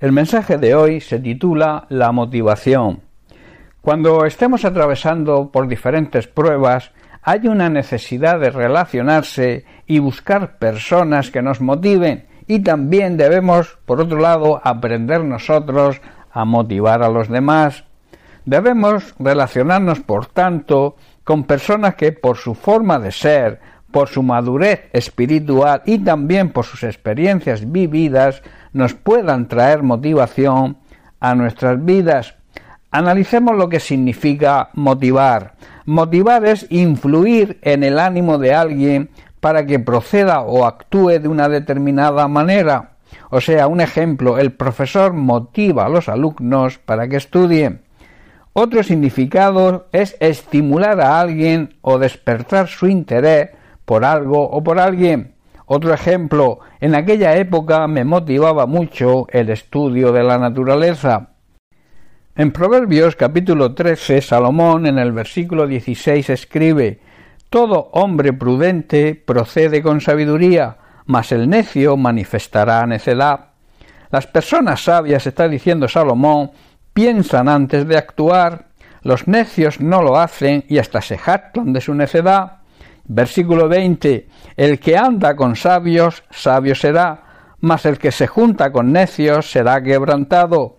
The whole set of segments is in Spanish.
El mensaje de hoy se titula La motivación. Cuando estemos atravesando por diferentes pruebas, hay una necesidad de relacionarse y buscar personas que nos motiven y también debemos, por otro lado, aprender nosotros a motivar a los demás. Debemos relacionarnos, por tanto, con personas que por su forma de ser, por su madurez espiritual y también por sus experiencias vividas, nos puedan traer motivación a nuestras vidas. Analicemos lo que significa motivar. Motivar es influir en el ánimo de alguien para que proceda o actúe de una determinada manera. O sea, un ejemplo, el profesor motiva a los alumnos para que estudien. Otro significado es estimular a alguien o despertar su interés por algo o por alguien. Otro ejemplo, en aquella época me motivaba mucho el estudio de la naturaleza. En Proverbios capítulo 13, Salomón en el versículo 16 escribe Todo hombre prudente procede con sabiduría, mas el necio manifestará necedad. Las personas sabias, está diciendo Salomón, piensan antes de actuar, los necios no lo hacen y hasta se jactan de su necedad. Versículo 20. El que anda con sabios, sabio será, mas el que se junta con necios será quebrantado.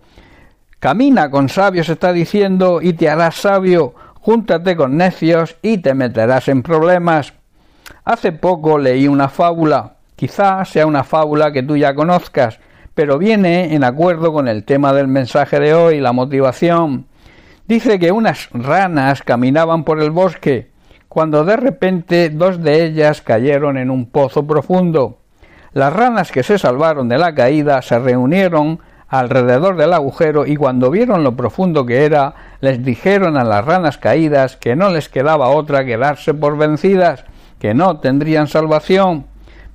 Camina con sabios, está diciendo, y te harás sabio. Júntate con necios y te meterás en problemas. Hace poco leí una fábula. Quizá sea una fábula que tú ya conozcas, pero viene en acuerdo con el tema del mensaje de hoy, la motivación. Dice que unas ranas caminaban por el bosque, cuando de repente dos de ellas cayeron en un pozo profundo. Las ranas que se salvaron de la caída se reunieron alrededor del agujero y cuando vieron lo profundo que era, les dijeron a las ranas caídas que no les quedaba otra que darse por vencidas, que no tendrían salvación.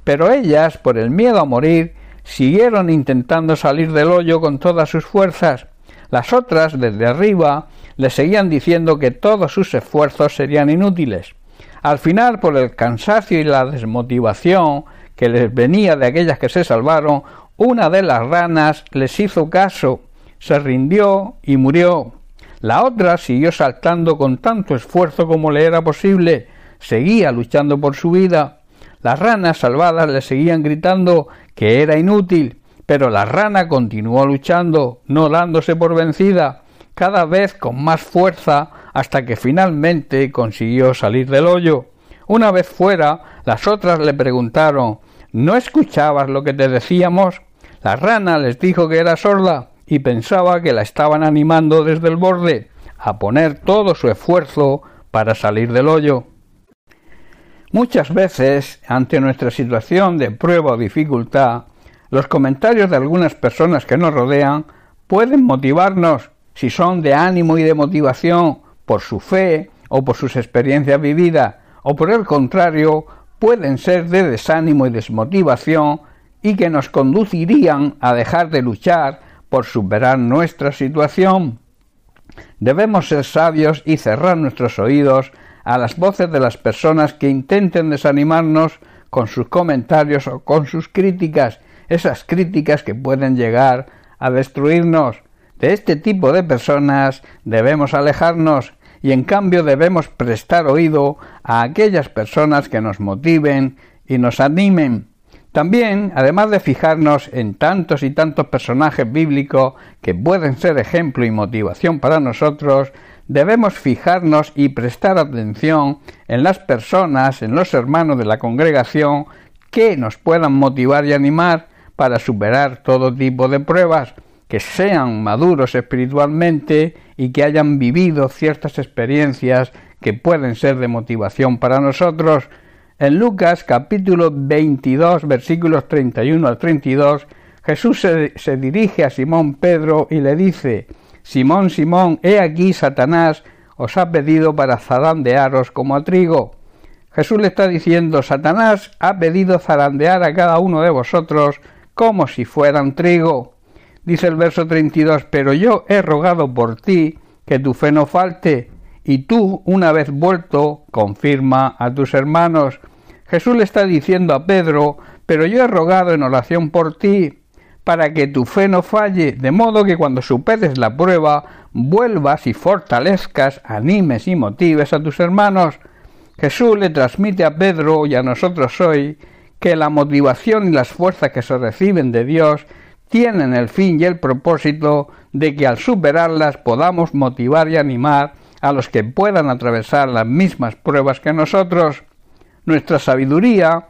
Pero ellas, por el miedo a morir, siguieron intentando salir del hoyo con todas sus fuerzas. Las otras, desde arriba, le seguían diciendo que todos sus esfuerzos serían inútiles. Al final, por el cansancio y la desmotivación que les venía de aquellas que se salvaron, una de las ranas les hizo caso, se rindió y murió. La otra siguió saltando con tanto esfuerzo como le era posible, seguía luchando por su vida. Las ranas salvadas le seguían gritando que era inútil, pero la rana continuó luchando, no dándose por vencida, cada vez con más fuerza, hasta que finalmente consiguió salir del hoyo. Una vez fuera, las otras le preguntaron ¿No escuchabas lo que te decíamos? La rana les dijo que era sorda y pensaba que la estaban animando desde el borde a poner todo su esfuerzo para salir del hoyo. Muchas veces, ante nuestra situación de prueba o dificultad, los comentarios de algunas personas que nos rodean pueden motivarnos si son de ánimo y de motivación por su fe o por sus experiencias vividas, o por el contrario, pueden ser de desánimo y desmotivación y que nos conducirían a dejar de luchar por superar nuestra situación. Debemos ser sabios y cerrar nuestros oídos a las voces de las personas que intenten desanimarnos con sus comentarios o con sus críticas, esas críticas que pueden llegar a destruirnos. De este tipo de personas debemos alejarnos y en cambio debemos prestar oído a aquellas personas que nos motiven y nos animen. También, además de fijarnos en tantos y tantos personajes bíblicos que pueden ser ejemplo y motivación para nosotros, debemos fijarnos y prestar atención en las personas, en los hermanos de la congregación que nos puedan motivar y animar para superar todo tipo de pruebas, que sean maduros espiritualmente y que hayan vivido ciertas experiencias que pueden ser de motivación para nosotros, en Lucas capítulo 22 versículos 31 al 32, Jesús se, se, dirige a Simón Pedro y le dice, Simón, Simón, he aquí Satanás os ha pedido para zarandearos como a trigo. Jesús le está diciendo, Satanás ha pedido zarandear a cada uno de vosotros como si fueran trigo. Dice el verso 32, pero yo he rogado por ti que tu fe no falte, y tú, una vez vuelto, confirma a tus hermanos. Jesús le está diciendo a Pedro, pero yo he rogado en oración por ti, para que tu fe no falle, de modo que cuando superes la prueba vuelvas y fortalezcas, animes y motives a tus hermanos. Jesús le transmite a Pedro y a nosotros hoy que la motivación y las fuerzas que se reciben de Dios tienen el fin y el propósito de que al superarlas podamos motivar y animar a los que puedan atravesar las mismas pruebas que nosotros. Nuestra sabiduría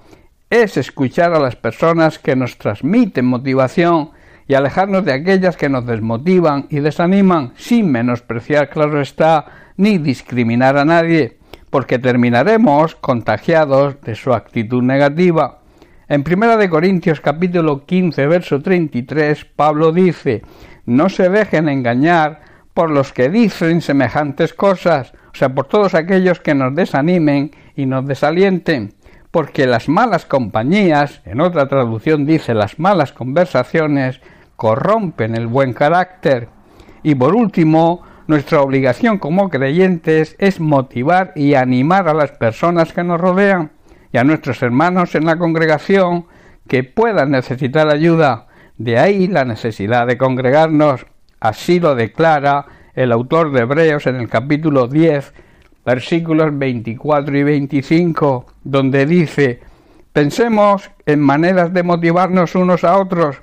es escuchar a las personas que nos transmiten motivación y alejarnos de aquellas que nos desmotivan y desaniman, sin menospreciar, claro está, ni discriminar a nadie, porque terminaremos contagiados de su actitud negativa. En Primera de Corintios capítulo 15 verso 33 Pablo dice: "No se dejen engañar por los que dicen semejantes cosas, o sea, por todos aquellos que nos desanimen y nos desalienten, porque las malas compañías, en otra traducción dice las malas conversaciones, corrompen el buen carácter. Y por último, nuestra obligación como creyentes es motivar y animar a las personas que nos rodean y a nuestros hermanos en la congregación que puedan necesitar ayuda. De ahí la necesidad de congregarnos. Así lo declara el autor de Hebreos en el capítulo 10, versículos 24 y 25, donde dice, pensemos en maneras de motivarnos unos a otros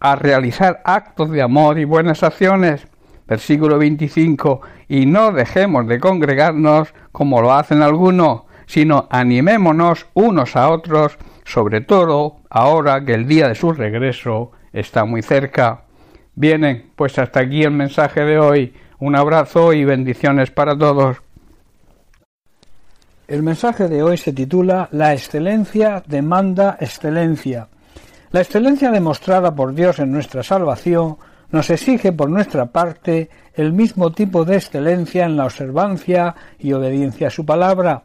a realizar actos de amor y buenas acciones. Versículo 25, y no dejemos de congregarnos como lo hacen algunos, sino animémonos unos a otros, sobre todo ahora que el día de su regreso está muy cerca. Vienen, pues hasta aquí el mensaje de hoy. Un abrazo y bendiciones para todos. El mensaje de hoy se titula La excelencia demanda excelencia. La excelencia demostrada por Dios en nuestra salvación nos exige por nuestra parte el mismo tipo de excelencia en la observancia y obediencia a su palabra.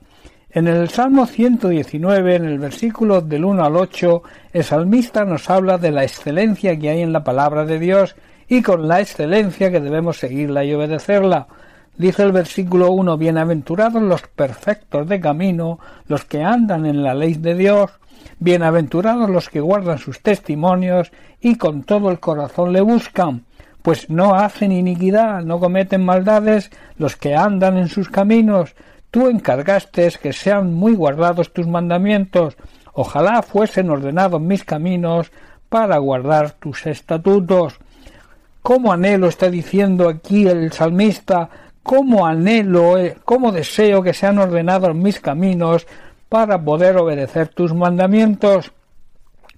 En el Salmo 119, en el versículo del 1 al 8, el salmista nos habla de la excelencia que hay en la palabra de Dios y con la excelencia que debemos seguirla y obedecerla. Dice el versículo 1, Bienaventurados los perfectos de camino, los que andan en la ley de Dios, Bienaventurados los que guardan sus testimonios y con todo el corazón le buscan, pues no hacen iniquidad, no cometen maldades los que andan en sus caminos. Tú encargaste que sean muy guardados tus mandamientos. Ojalá fuesen ordenados mis caminos para guardar tus estatutos. ¿Cómo anhelo está diciendo aquí el salmista? ¿Cómo anhelo, eh, cómo deseo que sean ordenados mis caminos para poder obedecer tus mandamientos.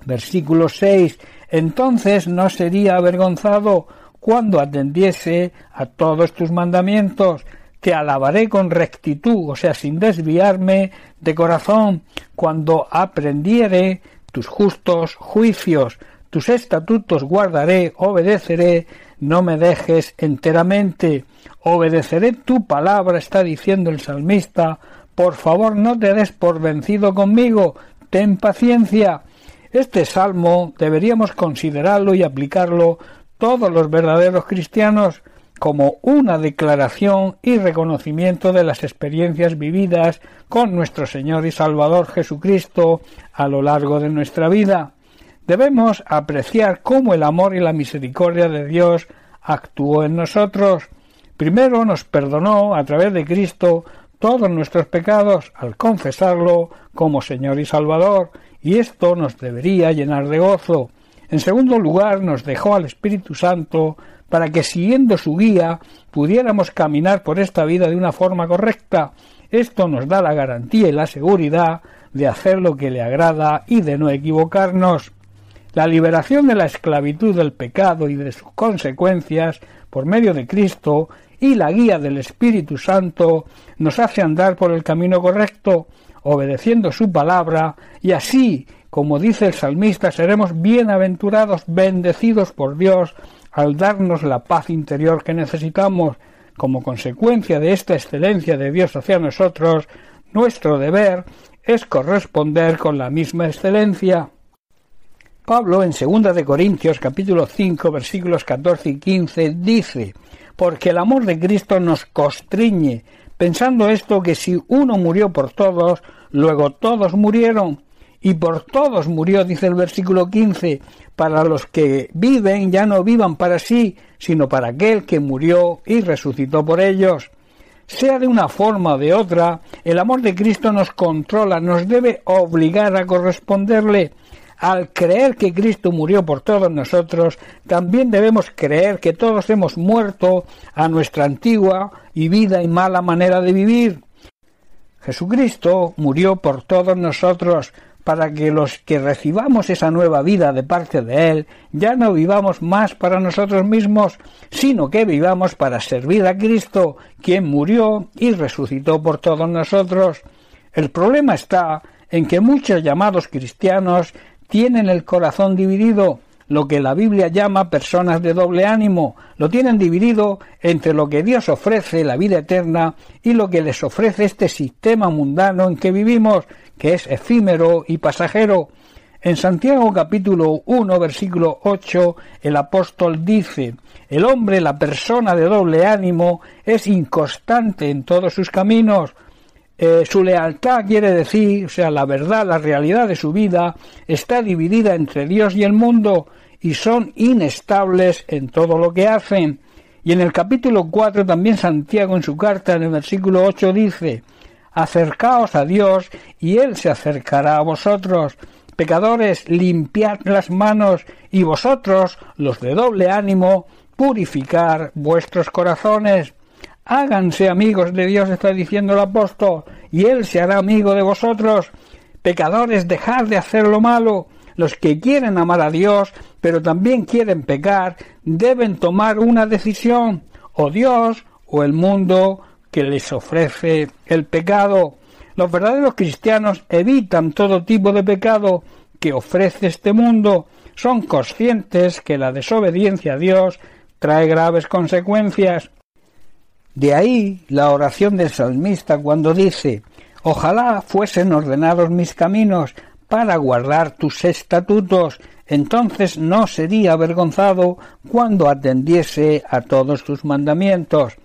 Versículo 6. Entonces no sería avergonzado cuando atendiese a todos tus mandamientos. Te alabaré con rectitud, o sea, sin desviarme de corazón, cuando aprendiere tus justos juicios, tus estatutos guardaré, obedeceré, no me dejes enteramente, obedeceré tu palabra, está diciendo el salmista, por favor, no te des por vencido conmigo. Ten paciencia. Este salmo deberíamos considerarlo y aplicarlo todos los verdaderos cristianos como una declaración y reconocimiento de las experiencias vividas con nuestro Señor y Salvador Jesucristo a lo largo de nuestra vida. Debemos apreciar cómo el amor y la misericordia de Dios actuó en nosotros. Primero nos perdonó a través de Cristo todos nuestros pecados al confesarlo como Señor y Salvador, y esto nos debería llenar de gozo. En segundo lugar, nos dejó al Espíritu Santo para que siguiendo su guía pudiéramos caminar por esta vida de una forma correcta. Esto nos da la garantía y la seguridad de hacer lo que le agrada y de no equivocarnos. La liberación de la esclavitud del pecado y de sus consecuencias por medio de Cristo y la guía del Espíritu Santo nos hace andar por el camino correcto, obedeciendo su palabra, y así, como dice el salmista, seremos bienaventurados, bendecidos por Dios, al darnos la paz interior que necesitamos. Como consecuencia de esta excelencia de Dios hacia nosotros, nuestro deber es corresponder con la misma excelencia. Pablo en 2 de Corintios capítulo 5 versículos 14 y 15 dice porque el amor de Cristo nos constriñe, pensando esto que si uno murió por todos, luego todos murieron, y por todos murió, dice el versículo 15, para los que viven ya no vivan para sí, sino para aquel que murió y resucitó por ellos. Sea de una forma o de otra, el amor de Cristo nos controla, nos debe obligar a corresponderle. Al creer que Cristo murió por todos nosotros, también debemos creer que todos hemos muerto a nuestra antigua y vida y mala manera de vivir. Jesucristo murió por todos nosotros, para que los que recibamos esa nueva vida de parte de Él ya no vivamos más para nosotros mismos, sino que vivamos para servir a Cristo, quien murió y resucitó por todos nosotros. El problema está en que muchos llamados cristianos tienen el corazón dividido, lo que la Biblia llama personas de doble ánimo, lo tienen dividido entre lo que Dios ofrece, la vida eterna, y lo que les ofrece este sistema mundano en que vivimos, que es efímero y pasajero. En Santiago capítulo 1 versículo 8 el apóstol dice El hombre, la persona de doble ánimo, es inconstante en todos sus caminos. Eh, su lealtad quiere decir, o sea, la verdad, la realidad de su vida está dividida entre Dios y el mundo y son inestables en todo lo que hacen. Y en el capítulo 4 también Santiago en su carta en el versículo 8 dice acercaos a Dios y Él se acercará a vosotros. Pecadores, limpiad las manos y vosotros, los de doble ánimo, purificar vuestros corazones. Háganse amigos de Dios, está diciendo el apóstol, y Él se hará amigo de vosotros. Pecadores, dejad de hacer lo malo. Los que quieren amar a Dios, pero también quieren pecar, deben tomar una decisión, o Dios o el mundo que les ofrece el pecado. Los verdaderos cristianos evitan todo tipo de pecado que ofrece este mundo. Son conscientes que la desobediencia a Dios trae graves consecuencias. De ahí la oración del salmista cuando dice Ojalá fuesen ordenados mis caminos para guardar tus estatutos, entonces no sería avergonzado cuando atendiese a todos tus mandamientos.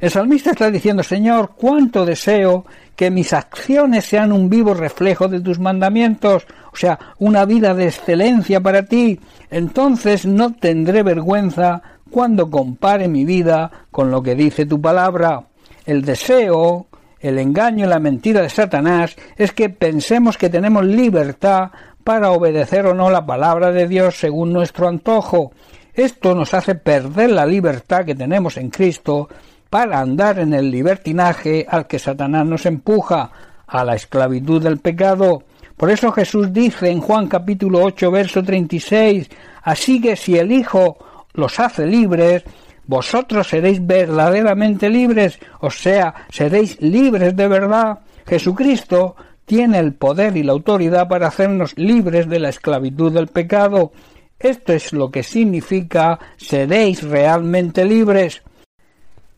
El salmista está diciendo, Señor, cuánto deseo que mis acciones sean un vivo reflejo de tus mandamientos, o sea, una vida de excelencia para ti. Entonces no tendré vergüenza cuando compare mi vida con lo que dice tu palabra. El deseo, el engaño y la mentira de Satanás es que pensemos que tenemos libertad para obedecer o no la palabra de Dios según nuestro antojo. Esto nos hace perder la libertad que tenemos en Cristo para andar en el libertinaje al que Satanás nos empuja, a la esclavitud del pecado. Por eso Jesús dice en Juan capítulo 8 verso 36, así que si el Hijo los hace libres, vosotros seréis verdaderamente libres, o sea, seréis libres de verdad. Jesucristo tiene el poder y la autoridad para hacernos libres de la esclavitud del pecado. Esto es lo que significa seréis realmente libres.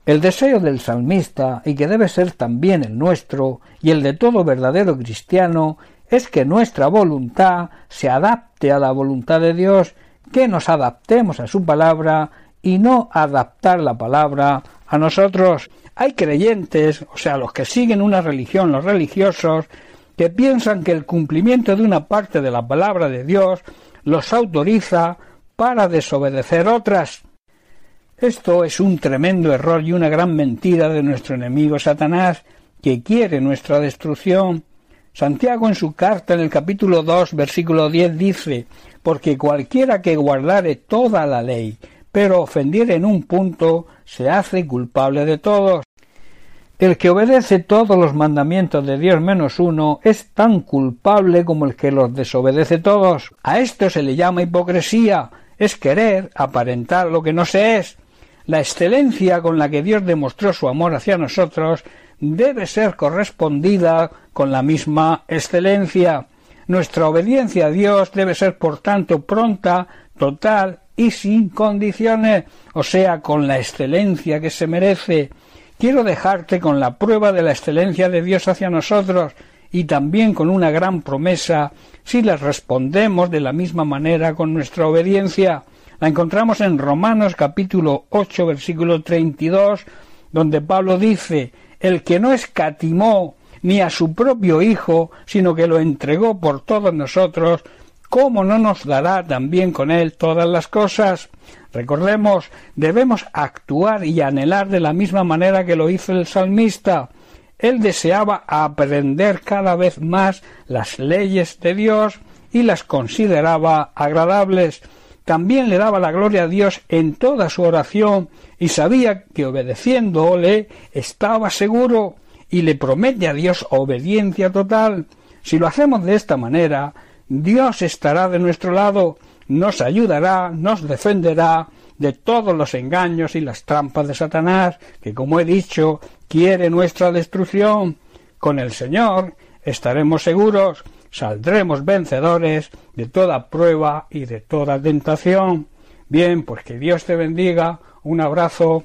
El deseo del salmista, y que debe ser también el nuestro, y el de todo verdadero cristiano, es que nuestra voluntad se adapte a la voluntad de Dios, que nos adaptemos a su palabra y no adaptar la palabra a nosotros. Hay creyentes, o sea, los que siguen una religión, los religiosos, que piensan que el cumplimiento de una parte de la palabra de Dios los autoriza para desobedecer otras. Esto es un tremendo error y una gran mentira de nuestro enemigo Satanás, que quiere nuestra destrucción. Santiago en su carta en el capítulo 2, versículo 10 dice, porque cualquiera que guardare toda la ley, pero ofendiere en un punto, se hace culpable de todos. El que obedece todos los mandamientos de Dios menos uno es tan culpable como el que los desobedece todos. A esto se le llama hipocresía, es querer aparentar lo que no se es. La excelencia con la que Dios demostró su amor hacia nosotros debe ser correspondida con la misma excelencia. Nuestra obediencia a Dios debe ser, por tanto, pronta, total y sin condiciones, o sea, con la excelencia que se merece. Quiero dejarte con la prueba de la excelencia de Dios hacia nosotros y también con una gran promesa si le respondemos de la misma manera con nuestra obediencia. La encontramos en Romanos capítulo 8 versículo 32, donde Pablo dice, el que no escatimó ni a su propio Hijo, sino que lo entregó por todos nosotros, ¿cómo no nos dará también con él todas las cosas? Recordemos, debemos actuar y anhelar de la misma manera que lo hizo el salmista. Él deseaba aprender cada vez más las leyes de Dios y las consideraba agradables. También le daba la gloria a Dios en toda su oración y sabía que obedeciéndole estaba seguro y le promete a Dios obediencia total. Si lo hacemos de esta manera, Dios estará de nuestro lado, nos ayudará, nos defenderá de todos los engaños y las trampas de Satanás, que como he dicho, quiere nuestra destrucción. Con el Señor estaremos seguros, saldremos vencedores de toda prueba y de toda tentación. Bien, pues que Dios te bendiga. Un abrazo